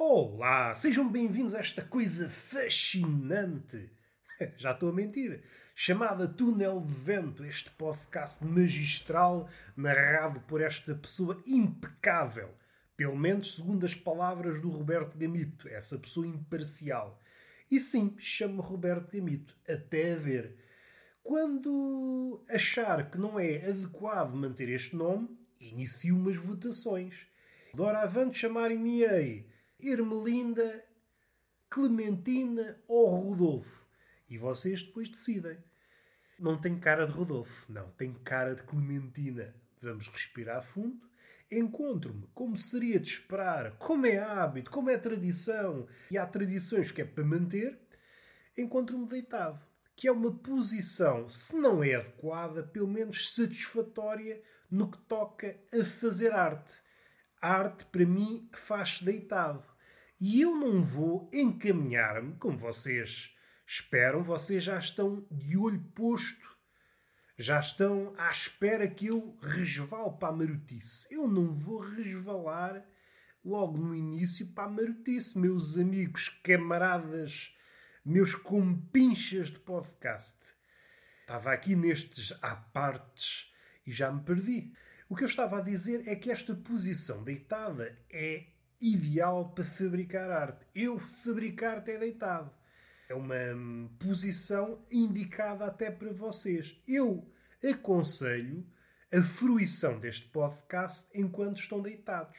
Olá, sejam bem-vindos a esta coisa fascinante. Já estou a mentir. Chamada Túnel de Vento, este podcast magistral narrado por esta pessoa impecável. Pelo menos segundo as palavras do Roberto Gamito, essa pessoa imparcial. E sim, chamo Roberto Gamito, até a ver. Quando achar que não é adequado manter este nome, inicio umas votações. Doravante chamarem-me-ei Ermelinda, Clementina ou Rodolfo. E vocês depois decidem. Não tem cara de Rodolfo, não, tem cara de Clementina. Vamos respirar fundo. Encontro-me, como seria de esperar, como é hábito, como é tradição, e há tradições que é para manter. Encontro-me deitado, que é uma posição, se não é adequada, pelo menos satisfatória no que toca a fazer arte. A arte, para mim, faz-se deitado. E eu não vou encaminhar-me, como vocês esperam, vocês já estão de olho posto, já estão à espera que eu resvale para a marotice. Eu não vou resvalar logo no início para a marotice, meus amigos, camaradas, meus compinchas de podcast. Estava aqui nestes apartes e já me perdi. O que eu estava a dizer é que esta posição deitada é ideal para fabricar arte. Eu fabricar arte é deitado. É uma hum, posição indicada até para vocês. Eu aconselho a fruição deste podcast enquanto estão deitados.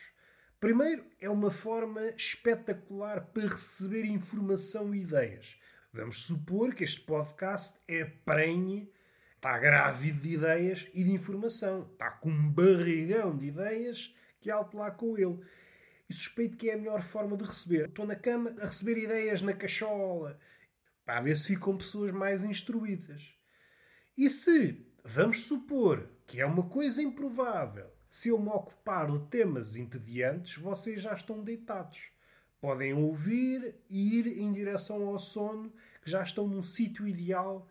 Primeiro, é uma forma espetacular para receber informação e ideias. Vamos supor que este podcast é prenhe Está grávido de ideias e de informação. Está com um barrigão de ideias que alto lá com ele. E suspeito que é a melhor forma de receber. Estou na cama a receber ideias na cachola. Para ver se ficam pessoas mais instruídas. E se, vamos supor, que é uma coisa improvável, se eu me ocupar de temas entediantes, vocês já estão deitados. Podem ouvir e ir em direção ao sono, que já estão num sítio ideal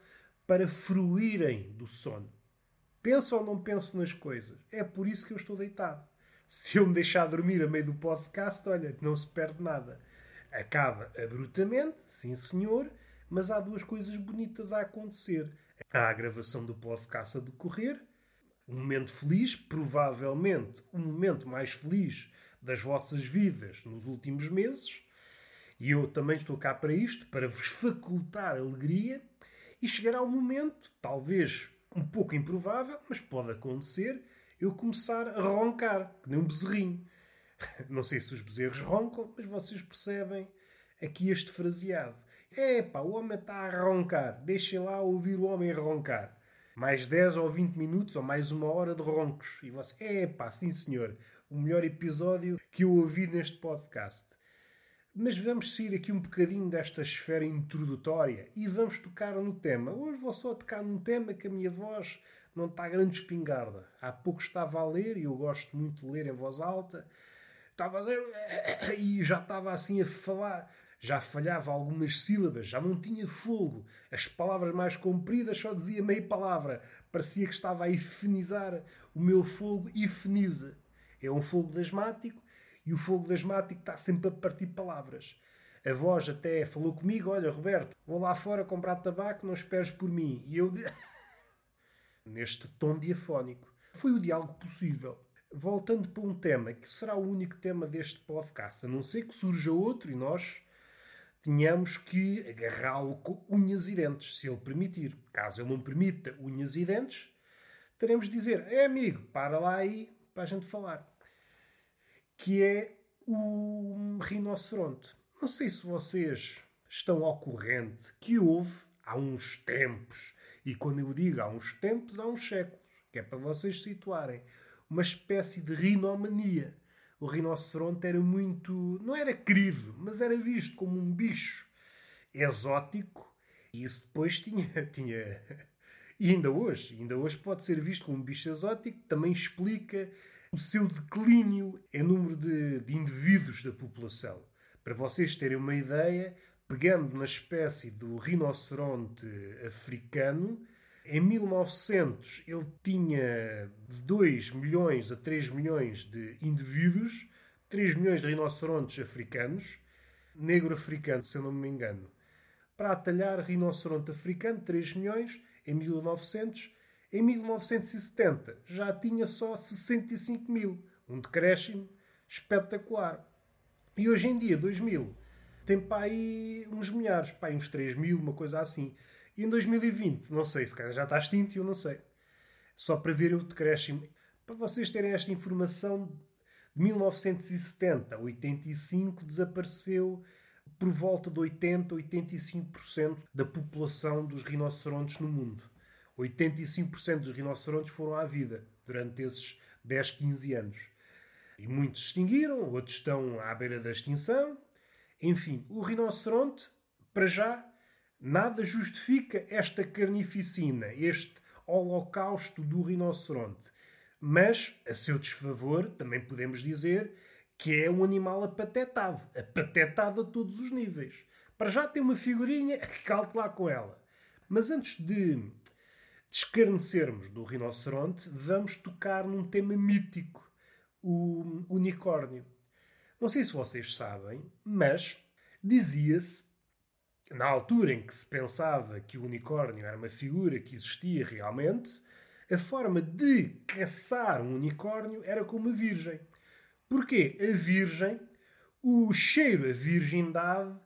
para fruírem do sono. Penso ou não penso nas coisas. É por isso que eu estou deitado. Se eu me deixar dormir a meio do podcast, olha, não se perde nada. Acaba abruptamente, sim senhor, mas há duas coisas bonitas a acontecer. Há a gravação do podcast a decorrer, um momento feliz, provavelmente o momento mais feliz das vossas vidas nos últimos meses. E eu também estou cá para isto, para vos facultar alegria e chegará um momento, talvez um pouco improvável, mas pode acontecer, eu começar a roncar, que nem um bezerrinho. Não sei se os bezerros roncam, mas vocês percebem aqui este fraseado. Epá, o homem está a roncar. Deixem lá ouvir o homem roncar. Mais 10 ou 20 minutos ou mais uma hora de roncos. E você, epá, sim senhor, o melhor episódio que eu ouvi neste podcast. Mas vamos sair aqui um bocadinho desta esfera introdutória e vamos tocar no tema. Hoje vou só tocar num tema que a minha voz não está grande espingarda. Há pouco estava a ler, e eu gosto muito de ler em voz alta, estava a ler e já estava assim a falar. Já falhava algumas sílabas, já não tinha fogo. As palavras mais compridas só dizia meia palavra. Parecia que estava a efenizar o meu fogo e feniza. É um fogo asmático e o fogo asmático está sempre a partir palavras. A voz até falou comigo: Olha, Roberto, vou lá fora comprar tabaco, não esperes por mim. E eu. Neste tom diafónico. Foi o diálogo possível. Voltando para um tema que será o único tema deste podcast, a não ser que surja outro e nós tenhamos que agarrá-lo com unhas e dentes, se ele permitir. Caso ele não permita unhas e dentes, teremos de dizer: É amigo, para lá aí para a gente falar que é o rinoceronte. Não sei se vocês estão ao corrente que houve há uns tempos, e quando eu digo há uns tempos, há uns séculos, que é para vocês situarem, uma espécie de rinomania. O rinoceronte era muito. não era querido, mas era visto como um bicho exótico, e isso depois tinha. tinha e ainda hoje, ainda hoje pode ser visto como um bicho exótico, também explica o seu declínio em número de, de indivíduos da população. Para vocês terem uma ideia, pegando na espécie do rinoceronte africano, em 1900 ele tinha de 2 milhões a 3 milhões de indivíduos, 3 milhões de rinocerontes africanos, negro africano, se eu não me engano, para atalhar rinoceronte africano, 3 milhões, em 1900. Em 1970 já tinha só 65 mil, um decréscimo espetacular. E hoje em dia, 2000, tem para aí uns milhares, para aí uns 3 mil, uma coisa assim. E em 2020, não sei, se calhar já está extinto eu não sei. Só para ver o decréscimo. Para vocês terem esta informação, de 1970 a 85 desapareceu por volta de 80 a 85% da população dos rinocerontes no mundo. 85% dos rinocerontes foram à vida durante esses 10, 15 anos. E muitos extinguiram, outros estão à beira da extinção. Enfim, o rinoceronte, para já, nada justifica esta carnificina, este holocausto do rinoceronte. Mas, a seu desfavor, também podemos dizer que é um animal apatetado. Apatetado a todos os níveis. Para já tem uma figurinha, calte lá com ela. Mas antes de descarnecermos do rinoceronte, vamos tocar num tema mítico: o unicórnio. Não sei se vocês sabem, mas dizia-se, na altura em que se pensava que o unicórnio era uma figura que existia realmente, a forma de caçar um unicórnio era com uma virgem. Porquê? A virgem, o cheiro, a virgindade,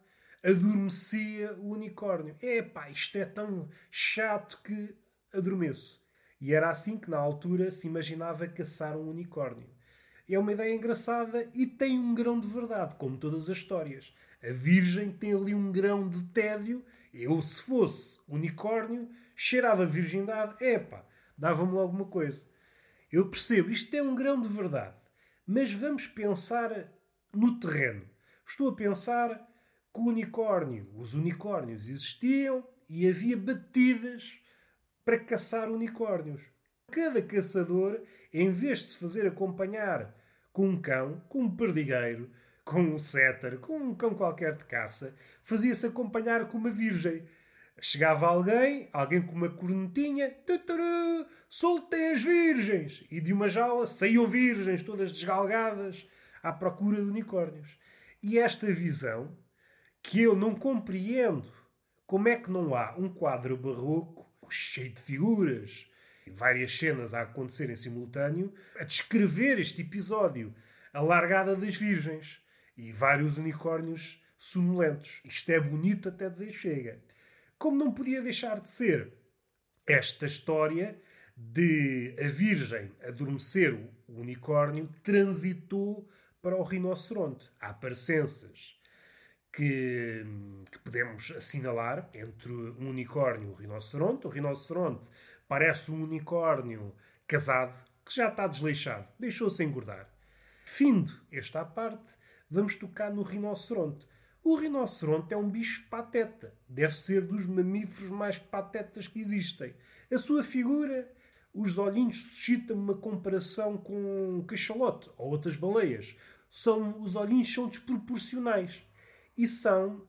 adormecia o unicórnio. Epá, isto é tão chato que adormeço. E era assim que na altura se imaginava caçar um unicórnio. É uma ideia engraçada e tem um grão de verdade, como todas as histórias. A Virgem tem ali um grão de tédio. Eu, se fosse unicórnio, cheirava a virgindade. Epá, dava-me logo uma coisa. Eu percebo, isto é um grão de verdade. Mas vamos pensar no terreno. Estou a pensar que o unicórnio, os unicórnios existiam e havia batidas para caçar unicórnios. Cada caçador, em vez de se fazer acompanhar com um cão, com um perdigueiro, com um setter, com um cão qualquer de caça, fazia-se acompanhar com uma virgem. Chegava alguém, alguém com uma cornetinha, soltem as virgens! E de uma jaula saíam virgens, todas desgalgadas, à procura de unicórnios. E esta visão, que eu não compreendo, como é que não há um quadro barroco cheio de figuras, várias cenas a acontecer em simultâneo, a descrever este episódio, a largada das virgens e vários unicórnios sonolentos. Isto é bonito até dizer chega. Como não podia deixar de ser esta história de a virgem adormecer o unicórnio transitou para o rinoceronte. Há parecenças que, que, podemos assinalar entre um unicórnio e um rinoceronte. O rinoceronte parece um unicórnio casado que já está desleixado, deixou-se engordar. Findo esta parte, vamos tocar no rinoceronte. O rinoceronte é um bicho pateta. Deve ser dos mamíferos mais patetas que existem. A sua figura, os olhinhos suscitam uma comparação com um cachalote ou outras baleias. São, os olhinhos são desproporcionais e são,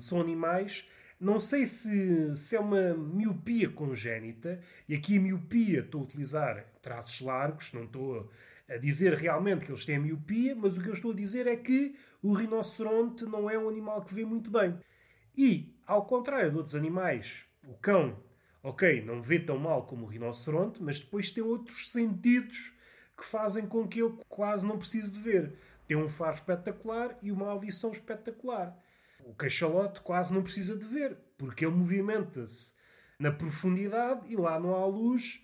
são animais. Não sei se, se é uma miopia congénita, e aqui a miopia estou a utilizar traços largos, não estou a dizer realmente que eles têm miopia, mas o que eu estou a dizer é que o rinoceronte não é um animal que vê muito bem. E, ao contrário de outros animais, o cão, ok, não vê tão mal como o rinoceronte, mas depois tem outros sentidos que fazem com que ele quase não precise de ver. Tem um faro espetacular e uma audição espetacular. O cachalote quase não precisa de ver, porque ele movimenta-se na profundidade e lá não há luz,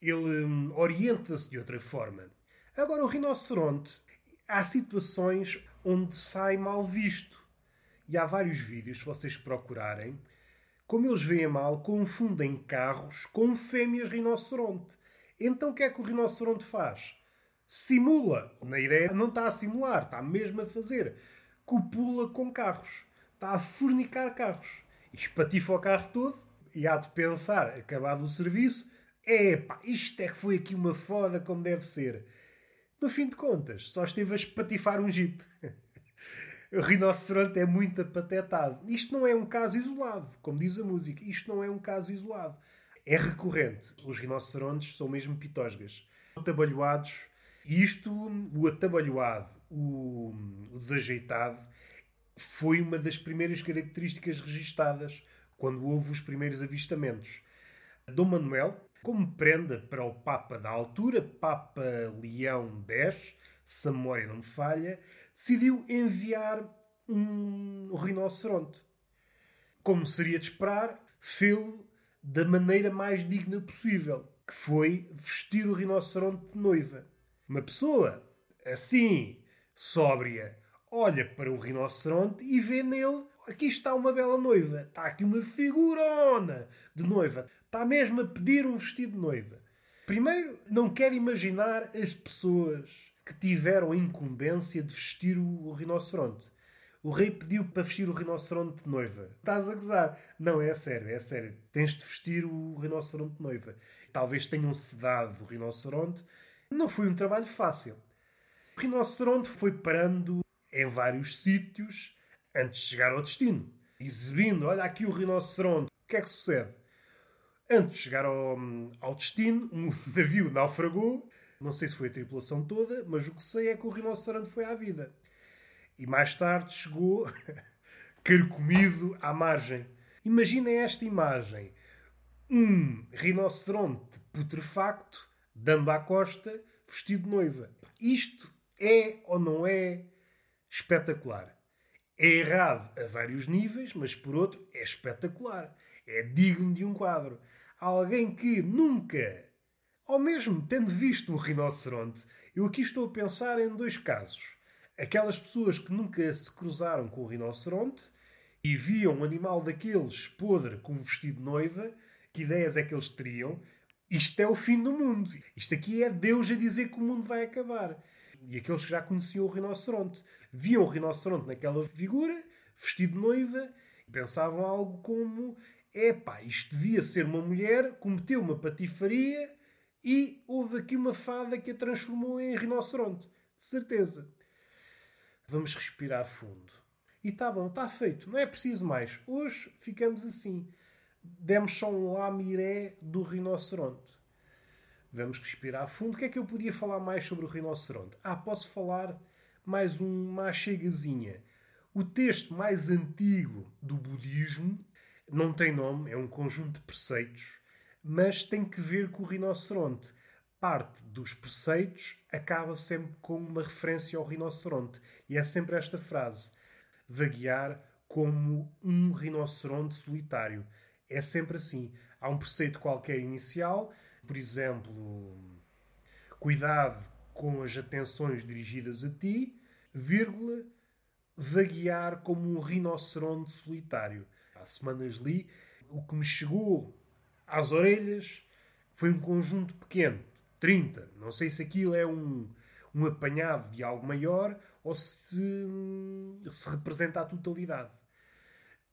ele hum, orienta-se de outra forma. Agora, o rinoceronte, há situações onde sai mal visto. E há vários vídeos, se vocês procurarem, como eles veem mal, confundem carros com fêmeas rinoceronte. Então o que é que o rinoceronte faz? simula. Na ideia não está a simular, está mesmo a fazer. Copula com carros. Está a fornicar carros. E espatifa o carro todo e há de pensar, acabado o serviço, epá, isto é que foi aqui uma foda como deve ser. No fim de contas, só esteve a espatifar um jeep. o rinoceronte é muito apatetado. Isto não é um caso isolado, como diz a música. Isto não é um caso isolado. É recorrente. Os rinocerontes são mesmo pitosgas. Atabalhoados E isto, o atabalhoado, o, o desajeitado, foi uma das primeiras características registadas quando houve os primeiros avistamentos. Dom Manuel, como prenda para o Papa da altura, Papa Leão X, se a memória não me falha, decidiu enviar um rinoceronte. Como seria de esperar, fê-lo da maneira mais digna possível, que foi vestir o rinoceronte de noiva. Uma pessoa assim, sóbria, olha para o rinoceronte e vê nele aqui está uma bela noiva, está aqui uma figurona de noiva, está mesmo a pedir um vestido de noiva. Primeiro, não quero imaginar as pessoas que tiveram a incumbência de vestir o rinoceronte. O rei pediu para vestir o rinoceronte de noiva. Estás a gozar? Não, é sério, é sério. Tens de vestir o rinoceronte de noiva. Talvez tenham sedado o rinoceronte. Não foi um trabalho fácil. O rinoceronte foi parando em vários sítios antes de chegar ao destino. Exibindo, olha aqui o rinoceronte. O que é que sucede? Antes de chegar ao, ao destino, um navio naufragou. Não sei se foi a tripulação toda, mas o que sei é que o rinoceronte foi à vida. E mais tarde chegou carcomido à margem. Imaginem esta imagem. Um rinoceronte putrefacto dando à costa vestido de noiva. Isto é ou não é espetacular? É errado a vários níveis, mas por outro é espetacular. É digno de um quadro. Alguém que nunca, ou mesmo tendo visto um rinoceronte, eu aqui estou a pensar em dois casos aquelas pessoas que nunca se cruzaram com o rinoceronte e viam um animal daqueles podre com um vestido de noiva, que ideias é que eles teriam? Isto é o fim do mundo. Isto aqui é Deus a dizer que o mundo vai acabar. E aqueles que já conheciam o rinoceronte viam o rinoceronte naquela figura, vestido de noiva, e pensavam algo como: epá, isto devia ser uma mulher, cometeu uma patifaria e houve aqui uma fada que a transformou em rinoceronte. De certeza. Vamos respirar fundo. E tá bom, está feito, não é preciso mais. Hoje ficamos assim. Demos só um lamiré do rinoceronte. Vamos respirar fundo. O que é que eu podia falar mais sobre o rinoceronte? Ah, posso falar mais uma chegazinha. O texto mais antigo do budismo não tem nome, é um conjunto de preceitos, mas tem que ver com o rinoceronte parte dos preceitos acaba sempre com uma referência ao rinoceronte. E é sempre esta frase: vaguear como um rinoceronte solitário. É sempre assim. Há um preceito qualquer inicial, por exemplo, cuidado com as atenções dirigidas a ti, vírgula, vaguear como um rinoceronte solitário. Há semanas li, o que me chegou às orelhas foi um conjunto pequeno 30. Não sei se aquilo é um, um apanhado de algo maior ou se, se representa a totalidade.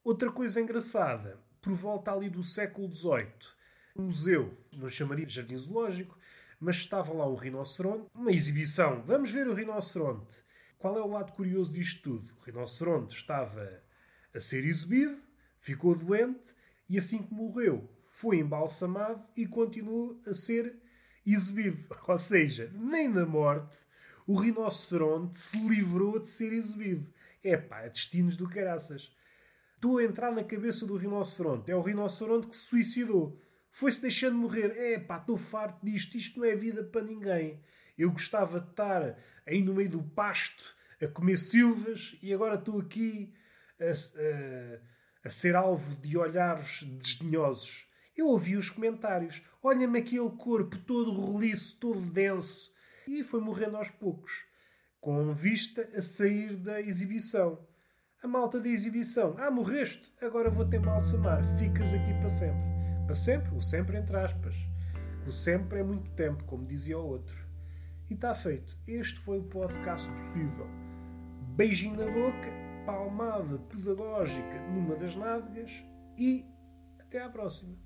Outra coisa engraçada, por volta ali do século XVIII, um museu, não chamaria de jardim zoológico, mas estava lá um rinoceronte, uma exibição. Vamos ver o rinoceronte. Qual é o lado curioso disto tudo? O rinoceronte estava a ser exibido, ficou doente e assim que morreu, foi embalsamado e continuou a ser exibido. Ou seja, nem na morte o rinoceronte se livrou de ser exibido. É pá, destinos do caraças. Estou a entrar na cabeça do rinoceronte. É o rinoceronte que se suicidou. Foi-se deixando morrer. É pá, estou farto disto. Isto não é vida para ninguém. Eu gostava de estar aí no meio do pasto a comer silvas e agora estou aqui a, a, a ser alvo de olhares desdenhosos. Eu ouvi os comentários. Olha-me aquele corpo todo roliço, todo denso. E foi morrendo aos poucos, com vista a sair da exibição. A malta da exibição. Ah, morreste? Agora vou-te embalsamar. Ficas aqui para sempre. Para sempre? O sempre entre aspas. O sempre é muito tempo, como dizia o outro. E está feito. Este foi o podcast possível. Beijinho na boca, palmada pedagógica numa das nádegas e até à próxima.